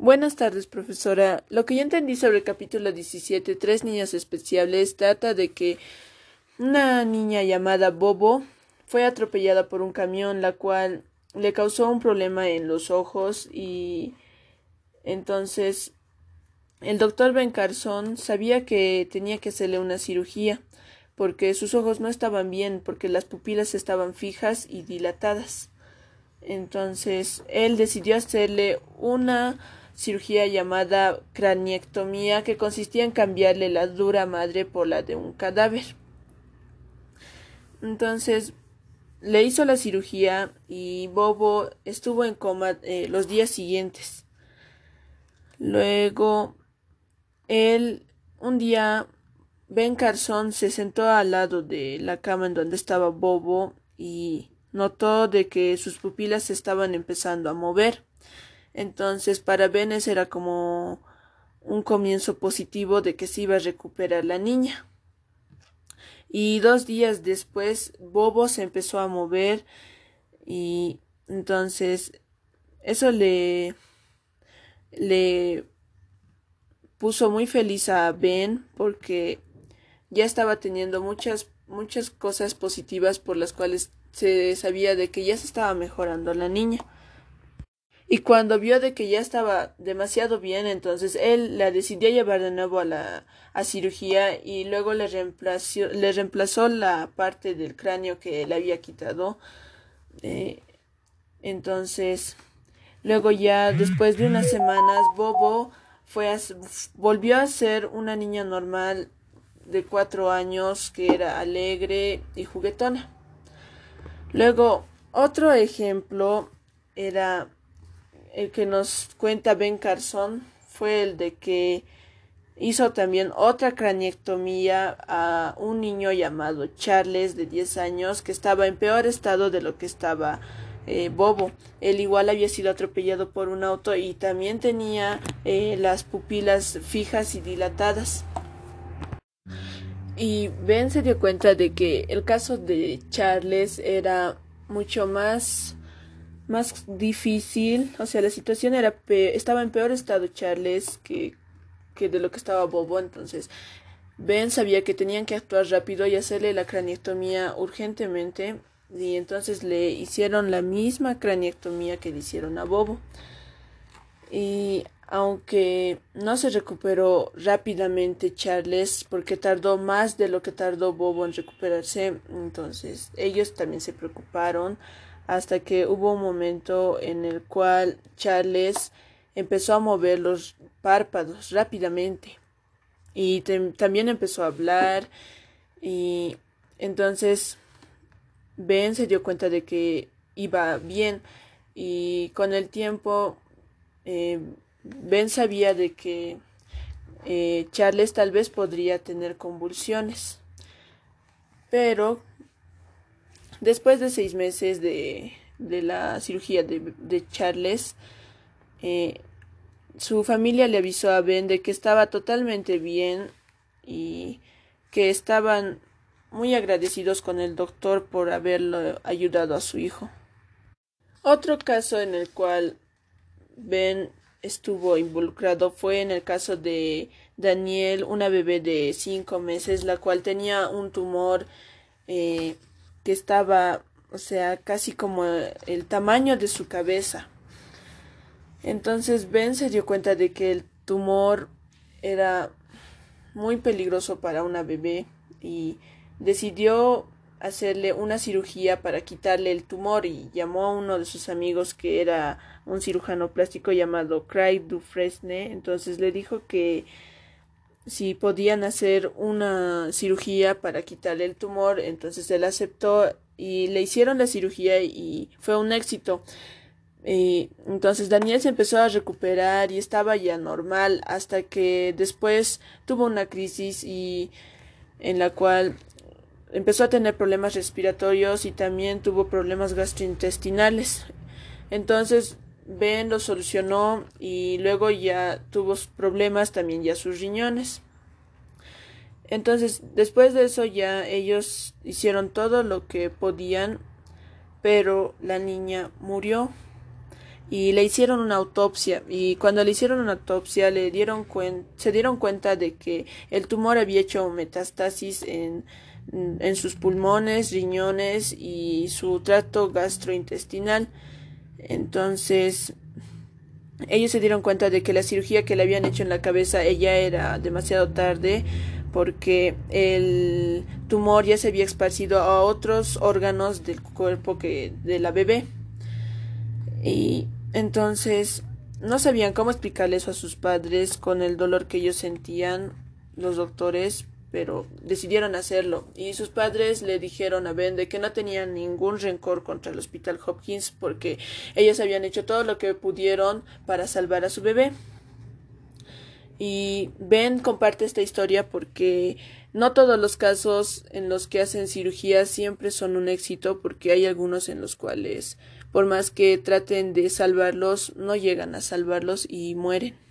Buenas tardes, profesora. Lo que yo entendí sobre el capítulo 17, Tres Niñas Especiales, trata de que una niña llamada Bobo fue atropellada por un camión, la cual le causó un problema en los ojos y entonces el doctor Ben Carson sabía que tenía que hacerle una cirugía porque sus ojos no estaban bien, porque las pupilas estaban fijas y dilatadas. Entonces él decidió hacerle una cirugía llamada craniectomía que consistía en cambiarle la dura madre por la de un cadáver. Entonces le hizo la cirugía y Bobo estuvo en coma eh, los días siguientes. Luego, él, un día, Ben Carson se sentó al lado de la cama en donde estaba Bobo y notó de que sus pupilas estaban empezando a mover. Entonces, para Ben era como un comienzo positivo de que se iba a recuperar la niña. Y dos días después, Bobo se empezó a mover y entonces eso le le puso muy feliz a Ben porque ya estaba teniendo muchas muchas cosas positivas por las cuales se sabía de que ya se estaba mejorando la niña. Y cuando vio de que ya estaba demasiado bien, entonces él la decidió llevar de nuevo a la a cirugía y luego le reemplazó, le reemplazó la parte del cráneo que le había quitado. Eh, entonces, luego ya después de unas semanas, Bobo fue a, volvió a ser una niña normal de cuatro años que era alegre y juguetona. Luego, otro ejemplo era el que nos cuenta Ben Carson fue el de que hizo también otra craniectomía a un niño llamado Charles de 10 años que estaba en peor estado de lo que estaba eh, Bobo. Él igual había sido atropellado por un auto y también tenía eh, las pupilas fijas y dilatadas. Y Ben se dio cuenta de que el caso de Charles era mucho más más difícil, o sea, la situación era estaba en peor estado Charles que, que de lo que estaba Bobo, entonces Ben sabía que tenían que actuar rápido y hacerle la craniectomía urgentemente y entonces le hicieron la misma craniectomía que le hicieron a Bobo. Y aunque no se recuperó rápidamente Charles porque tardó más de lo que tardó Bobo en recuperarse, entonces ellos también se preocuparon hasta que hubo un momento en el cual Charles empezó a mover los párpados rápidamente y también empezó a hablar y entonces Ben se dio cuenta de que iba bien y con el tiempo eh, Ben sabía de que eh, Charles tal vez podría tener convulsiones pero Después de seis meses de, de la cirugía de, de Charles, eh, su familia le avisó a Ben de que estaba totalmente bien y que estaban muy agradecidos con el doctor por haberlo ayudado a su hijo. Otro caso en el cual Ben estuvo involucrado fue en el caso de Daniel, una bebé de cinco meses, la cual tenía un tumor eh, que estaba, o sea, casi como el tamaño de su cabeza. Entonces Ben se dio cuenta de que el tumor era muy peligroso para una bebé y decidió hacerle una cirugía para quitarle el tumor y llamó a uno de sus amigos que era un cirujano plástico llamado Craig Dufresne. Entonces le dijo que si podían hacer una cirugía para quitarle el tumor, entonces él aceptó y le hicieron la cirugía y fue un éxito. Y entonces Daniel se empezó a recuperar y estaba ya normal hasta que después tuvo una crisis y en la cual empezó a tener problemas respiratorios y también tuvo problemas gastrointestinales. Entonces Ben lo solucionó y luego ya tuvo problemas también ya sus riñones. Entonces, después de eso ya ellos hicieron todo lo que podían, pero la niña murió. y le hicieron una autopsia y cuando le hicieron una autopsia le dieron se dieron cuenta de que el tumor había hecho metástasis en, en sus pulmones, riñones y su trato gastrointestinal. Entonces, ellos se dieron cuenta de que la cirugía que le habían hecho en la cabeza ella era demasiado tarde porque el tumor ya se había esparcido a otros órganos del cuerpo que de la bebé. Y entonces no sabían cómo explicarle eso a sus padres con el dolor que ellos sentían los doctores, pero decidieron hacerlo. Y sus padres le dijeron a Ben de que no tenían ningún rencor contra el Hospital Hopkins porque ellos habían hecho todo lo que pudieron para salvar a su bebé. Y Ben comparte esta historia porque no todos los casos en los que hacen cirugía siempre son un éxito porque hay algunos en los cuales por más que traten de salvarlos no llegan a salvarlos y mueren.